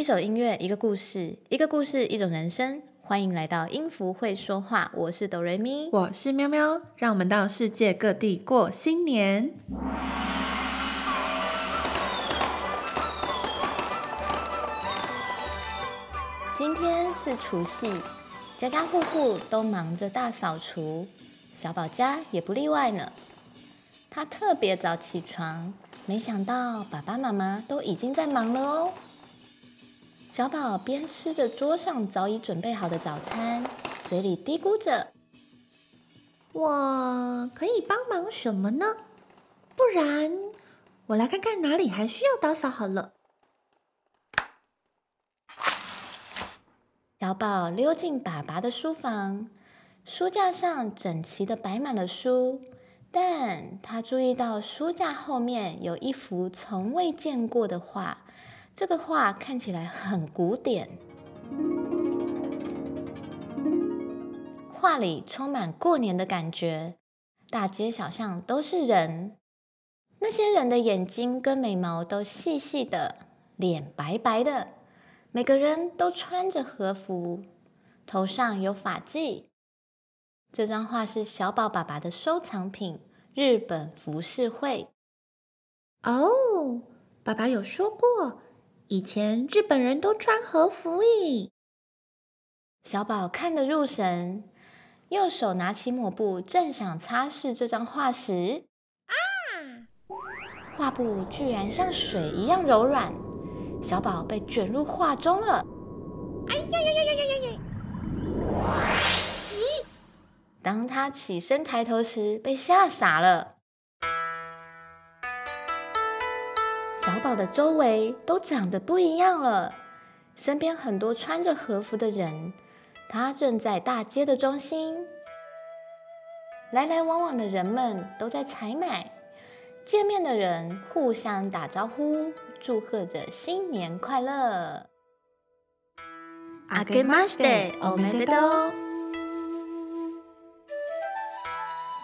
一首音乐，一个故事，一个故事，一种人生。欢迎来到音符会说话，我是哆瑞咪，我是喵喵，让我们到世界各地过新年。今天是除夕，家家户户都忙着大扫除，小宝家也不例外呢。他特别早起床，没想到爸爸妈妈都已经在忙了哦。小宝边吃着桌上早已准备好的早餐，嘴里嘀咕着：“我可以帮忙什么呢？不然我来看看哪里还需要打扫好了。”小宝溜进爸爸的书房，书架上整齐的摆满了书，但他注意到书架后面有一幅从未见过的画。这个画看起来很古典，画里充满过年的感觉，大街小巷都是人，那些人的眼睛跟眉毛都细细的，脸白白的，每个人都穿着和服，头上有发髻。这张画是小宝爸爸的收藏品——日本浮世绘。哦，爸爸有说过。以前日本人都穿和服耶。小宝看得入神，右手拿起抹布，正想擦拭这张画时，啊！画布居然像水一样柔软，小宝被卷入画中了。哎呀呀呀呀呀呀呀！咦？当他起身抬头时，被吓傻了。宝的周围都长得不一样了，身边很多穿着和服的人，他正在大街的中心，来来往往的人们都在采买，见面的人互相打招呼，祝贺着新年快乐。阿给马斯蒂，欧梅德多。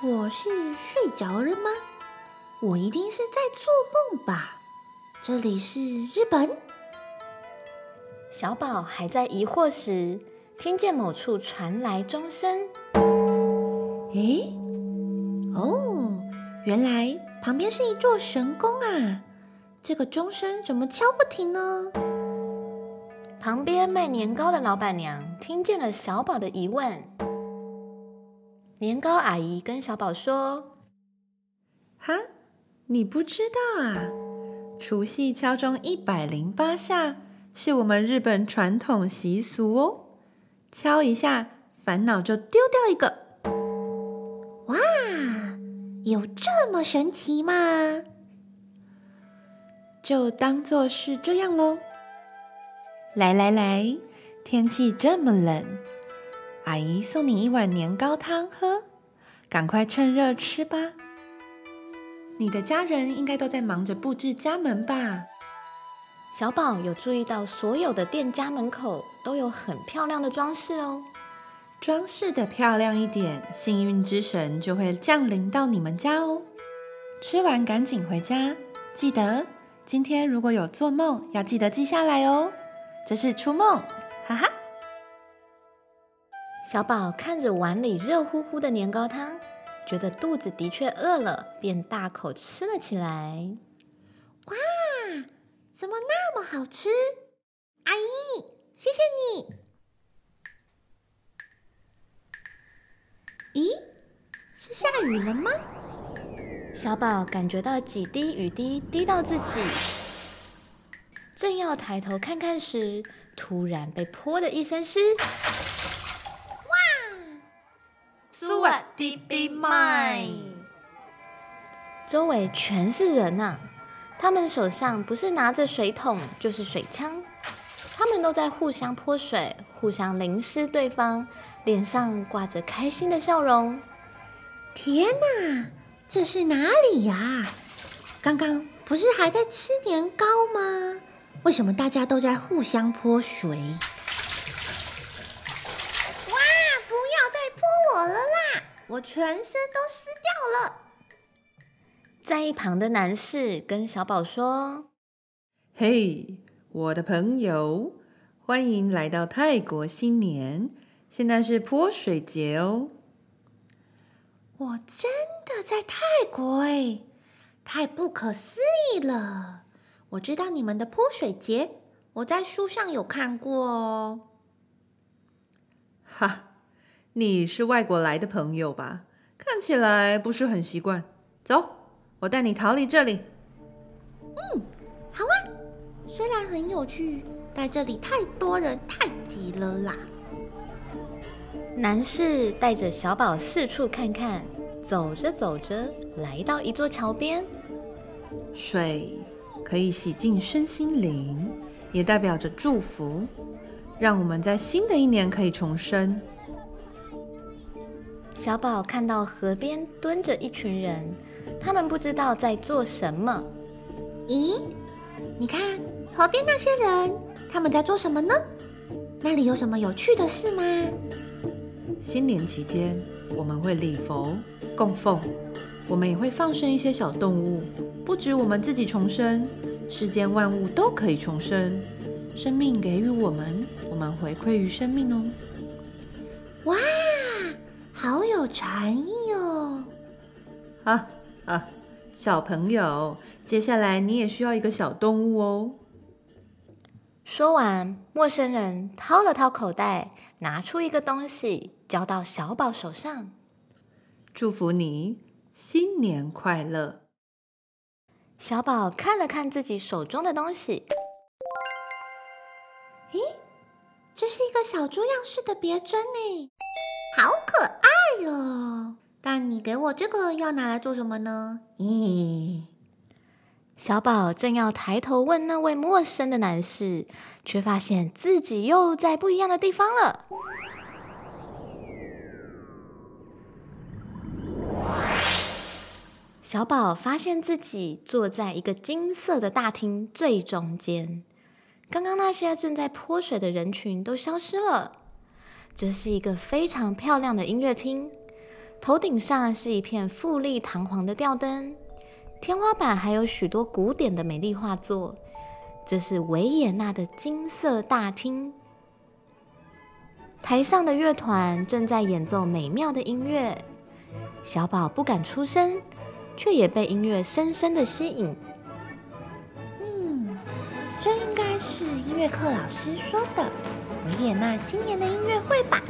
我是睡着了吗？我一定是在做梦吧。这里是日本。小宝还在疑惑时，听见某处传来钟声。诶，哦，原来旁边是一座神宫啊！这个钟声怎么敲不停呢？旁边卖年糕的老板娘听见了小宝的疑问。年糕阿姨跟小宝说：“哈，你不知道啊？”除夕敲钟一百零八下，是我们日本传统习俗哦。敲一下，烦恼就丢掉一个。哇，有这么神奇吗？就当做是这样喽。来来来，天气这么冷，阿姨送你一碗年糕汤喝，赶快趁热吃吧。你的家人应该都在忙着布置家门吧？小宝有注意到，所有的店家门口都有很漂亮的装饰哦。装饰的漂亮一点，幸运之神就会降临到你们家哦。吃完赶紧回家，记得今天如果有做梦，要记得记下来哦。这是初梦，哈哈。小宝看着碗里热乎乎的年糕汤。觉得肚子的确饿了，便大口吃了起来。哇，怎么那么好吃？阿姨，谢谢你。咦，是下雨了吗？小宝感觉到几滴雨滴滴到自己，正要抬头看看时，突然被泼的一身湿。Be mine。周围全是人呐，他们手上不是拿着水桶，就是水枪，他们都在互相泼水，互相淋湿对方，脸上挂着开心的笑容。天哪，这是哪里呀？刚刚不是还在吃年糕吗？为什么大家都在互相泼水？哇！不要再泼我全身都湿掉了。在一旁的男士跟小宝说：“嘿，我的朋友，欢迎来到泰国新年。现在是泼水节哦。我真的在泰国哎，太不可思议了！我知道你们的泼水节，我在书上有看过哦。哈，你是外国来的朋友吧？看起来不是很习惯。走，我带你逃离这里。嗯，好啊。虽然很有趣，但这里太多人，太挤了啦。男士带着小宝四处看看，走着走着，来到一座桥边。水可以洗净身心灵，也代表着祝福，让我们在新的一年可以重生。小宝看到河边蹲着一群人，他们不知道在做什么。咦，你看河边那些人，他们在做什么呢？那里有什么有趣的事吗？新年期间，我们会礼佛供奉，我们也会放生一些小动物。不止我们自己重生，世间万物都可以重生。生命给予我们，我们回馈于生命哦。哇，好有禅意哦！啊啊，小朋友，接下来你也需要一个小动物哦。说完，陌生人掏了掏口袋，拿出一个东西。交到小宝手上，祝福你新年快乐。小宝看了看自己手中的东西，咦，这是一个小猪样式的别针呢，好可爱哟！但你给我这个要拿来做什么呢？咦，小宝正要抬头问那位陌生的男士，却发现自己又在不一样的地方了。小宝发现自己坐在一个金色的大厅最中间，刚刚那些正在泼水的人群都消失了。这是一个非常漂亮的音乐厅，头顶上是一片富丽堂皇的吊灯，天花板还有许多古典的美丽画作。这是维也纳的金色大厅，台上的乐团正在演奏美妙的音乐。小宝不敢出声。却也被音乐深深的吸引。嗯，这应该是音乐课老师说的维也纳新年的音乐会吧？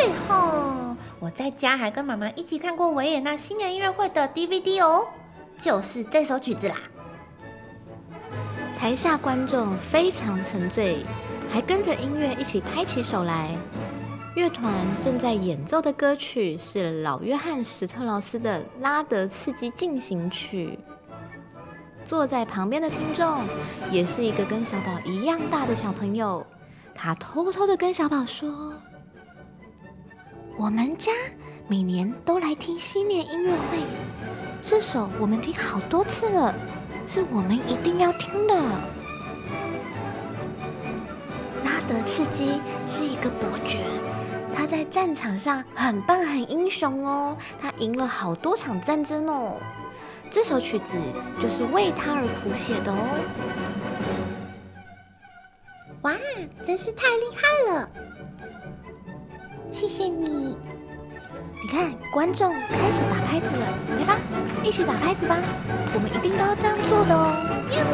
对吼，我在家还跟妈妈一起看过维也纳新年音乐会的 DVD 哦，就是这首曲子啦。台下观众非常沉醉，还跟着音乐一起拍起手来。乐团正在演奏的歌曲是老约翰·史特劳斯的《拉德刺激进行曲》。坐在旁边的听众也是一个跟小宝一样大的小朋友，他偷偷的跟小宝说：“我们家每年都来听新年音乐会，这首我们听好多次了，是我们一定要听的。”拉德斯基是一个伯爵。他在战场上很棒，很英雄哦。他赢了好多场战争哦。这首曲子就是为他而谱写的哦。哇，真是太厉害了！谢谢你。你看，观众开始打拍子了，来吧，一起打拍子吧。我们一定都要这样做的哦。耶！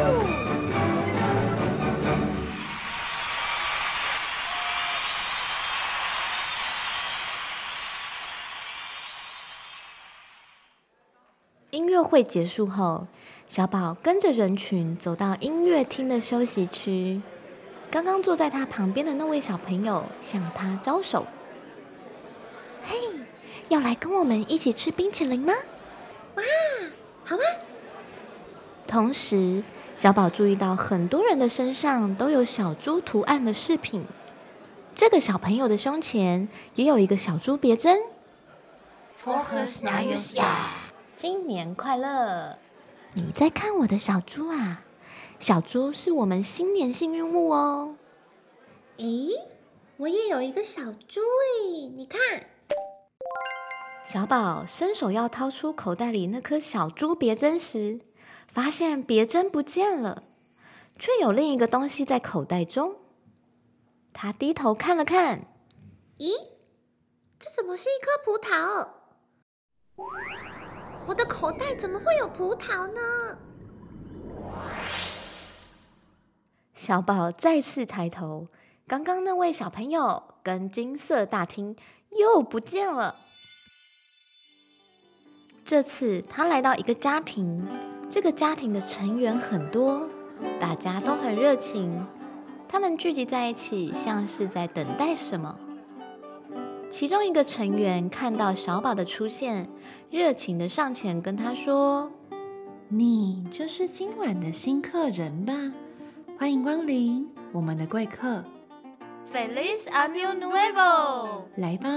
音乐会结束后，小宝跟着人群走到音乐厅的休息区。刚刚坐在他旁边的那位小朋友向他招手：“嘿，要来跟我们一起吃冰淇淋吗？”“哇，好啊！”同时，小宝注意到很多人的身上都有小猪图案的饰品。这个小朋友的胸前也有一个小猪别针。新年快乐！你在看我的小猪啊？小猪是我们新年幸运物哦。咦，我也有一个小猪诶，你看。小宝伸手要掏出口袋里那颗小猪别针时，发现别针不见了。却有另一个东西在口袋中。他低头看了看，咦，这怎么是一颗葡萄？我的口袋怎么会有葡萄呢？小宝再次抬头，刚刚那位小朋友跟金色大厅又不见了。这次他来到一个家庭，这个家庭的成员很多，大家都很热情。他们聚集在一起，像是在等待什么。其中一个成员看到小宝的出现，热情的上前跟他说：“你就是今晚的新客人吧？欢迎光临，我们的贵客。”“Feliz Año Nuevo！” 来吧，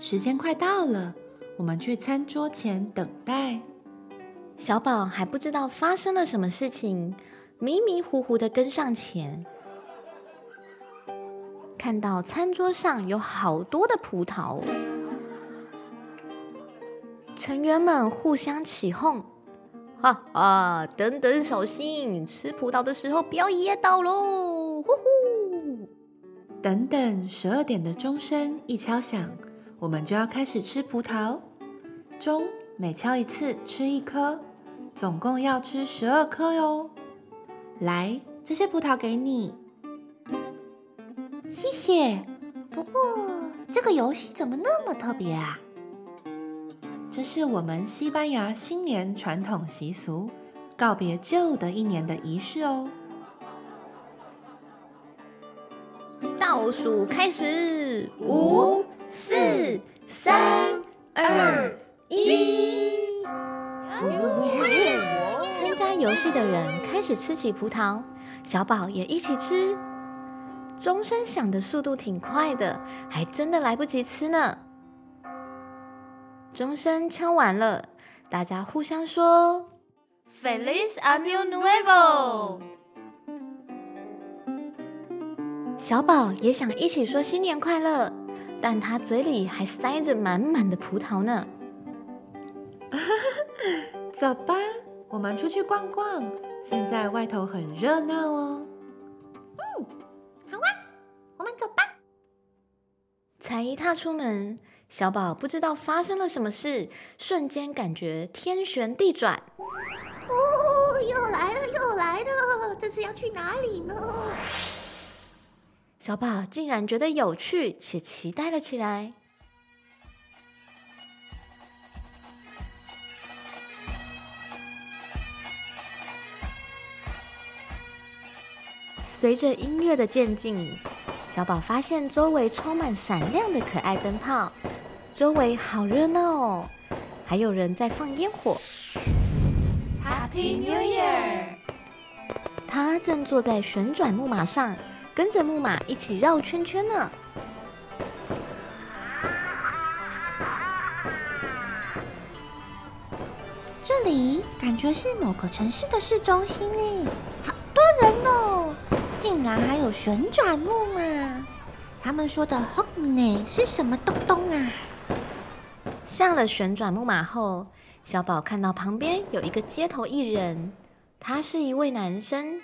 时间快到了，我们去餐桌前等待。小宝还不知道发生了什么事情，迷迷糊糊的跟上前。看到餐桌上有好多的葡萄，成员们互相起哄：“哈啊，等等，小心吃葡萄的时候不要噎到喽！”呼呼，等等，十二点的钟声一敲响，我们就要开始吃葡萄。钟每敲一次吃一颗，总共要吃十二颗哟。来，这些葡萄给你。谢谢。不过，这个游戏怎么那么特别啊？这是我们西班牙新年传统习俗，告别旧的一年的仪式哦。倒数开始，五、四、三、二、一。参加游戏的人开始吃起葡萄，小宝也一起吃。钟声响的速度挺快的，还真的来不及吃呢。钟声敲完了，大家互相说 “Feliz Año Nuevo”。小宝也想一起说新年快乐，但他嘴里还塞着满满的葡萄呢。走吧，我们出去逛逛。现在外头很热闹哦。嗯，好啊，我们走吧才一踏出门，小宝不知道发生了什么事，瞬间感觉天旋地转。哦，又来了，又来了！这是要去哪里呢？小宝竟然觉得有趣且期待了起来。随着音乐的渐进。小宝发现周围充满闪亮的可爱灯泡，周围好热闹哦，还有人在放烟火。Happy New Year！他正坐在旋转木马上，跟着木马一起绕圈圈呢。这里感觉是某个城市的市中心诶，好多人哦。竟然还有旋转木马！他们说的 h o k n e 是什么东东啊？下了旋转木马后，小宝看到旁边有一个街头艺人，他是一位男生，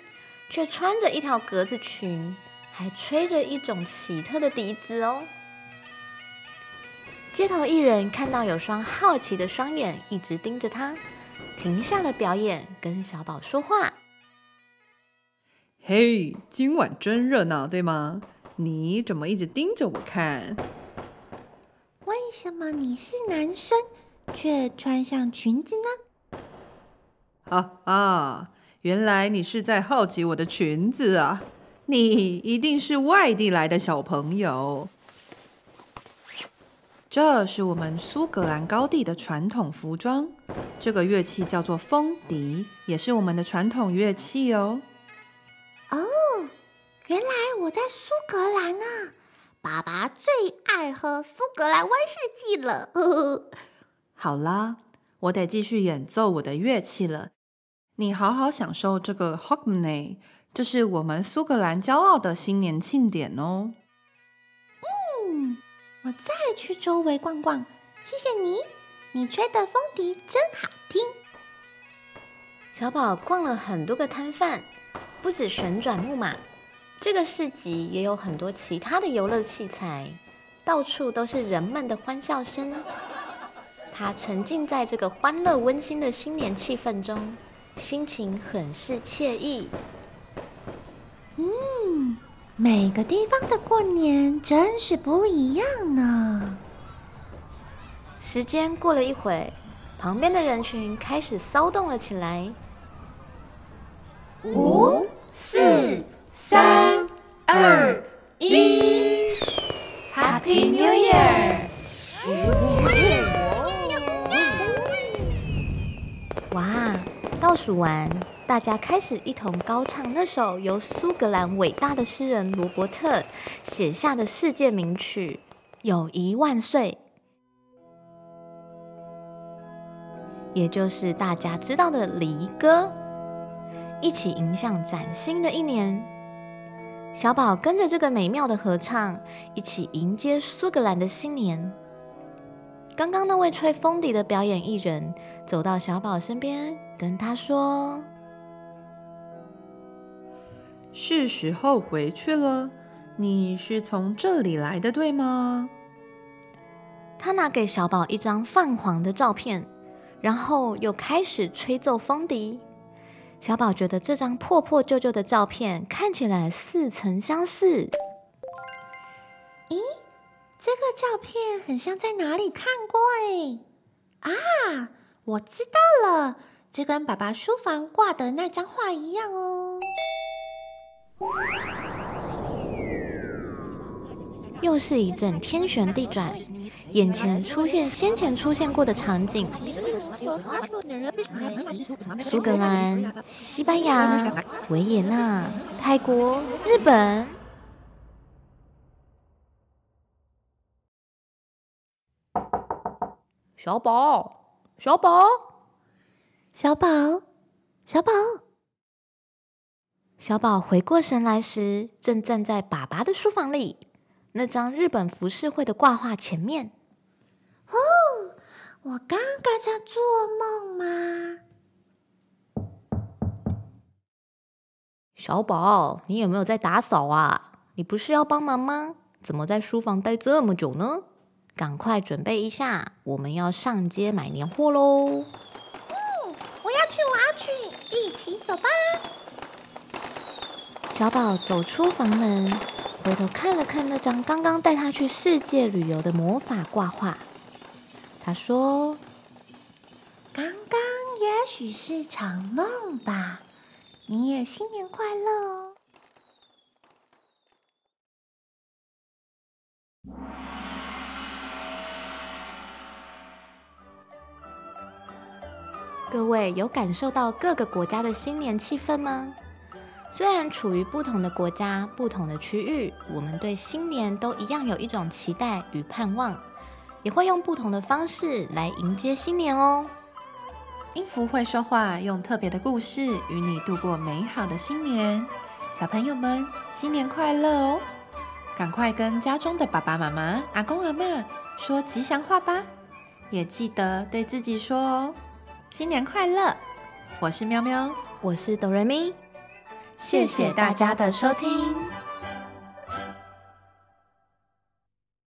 却穿着一条格子裙，还吹着一种奇特的笛子哦。街头艺人看到有双好奇的双眼一直盯着他，停下了表演，跟小宝说话。嘿，今晚真热闹，对吗？你怎么一直盯着我看？为什么你是男生却穿上裙子呢？啊啊！原来你是在好奇我的裙子啊！你一定是外地来的小朋友。这是我们苏格兰高地的传统服装，这个乐器叫做风笛，也是我们的传统乐器哦。哦，原来我在苏格兰啊！爸爸最爱喝苏格兰威士忌了。好啦，我得继续演奏我的乐器了。你好好享受这个 Hogmanay，这是我们苏格兰骄傲的新年庆典哦。嗯，我再去周围逛逛。谢谢你，你吹的风笛真好听。小宝逛了很多个摊贩。不止旋转木马，这个市集也有很多其他的游乐器材，到处都是人们的欢笑声。他沉浸在这个欢乐温馨的新年气氛中，心情很是惬意。嗯，每个地方的过年真是不一样呢。时间过了一会，旁边的人群开始骚动了起来。五、四、三、二、一，Happy New Year！哇，倒数完，大家开始一同高唱那首由苏格兰伟大的诗人罗伯特写下的世界名曲《友谊万岁》，也就是大家知道的离歌。一起迎向崭新的一年，小宝跟着这个美妙的合唱，一起迎接苏格兰的新年。刚刚那位吹风笛的表演艺人走到小宝身边，跟他说：“是时候回去了。你是从这里来的，对吗？”他拿给小宝一张泛黄的照片，然后又开始吹奏风笛。小宝觉得这张破破旧旧的照片看起来似曾相似。咦，这个照片很像在哪里看过哎！啊，我知道了，这跟爸爸书房挂的那张画一样哦。又是一阵天旋地转，眼前出现先前出现过的场景：苏格兰、西班牙、维也纳、泰国、日本。小宝，小宝，小宝，小宝，小宝回过神来时，正站在爸爸的书房里。那张日本浮世绘的挂画前面。哦，我刚刚在做梦吗？小宝，你有没有在打扫啊？你不是要帮忙吗？怎么在书房待这么久呢？赶快准备一下，我们要上街买年货喽！嗯，我要去，我要去，一起走吧。小宝走出房门。回头看了看那张刚刚带他去世界旅游的魔法挂画，他说：“刚刚也许是场梦吧，你也新年快乐哦！”各位有感受到各个国家的新年气氛吗？虽然处于不同的国家、不同的区域，我们对新年都一样有一种期待与盼望，也会用不同的方式来迎接新年哦。音符会说话，用特别的故事与你度过美好的新年。小朋友们，新年快乐哦！赶快跟家中的爸爸妈妈、阿公阿妈说吉祥话吧，也记得对自己说哦：新年快乐！我是喵喵，我是哆瑞咪。谢谢大家的收听。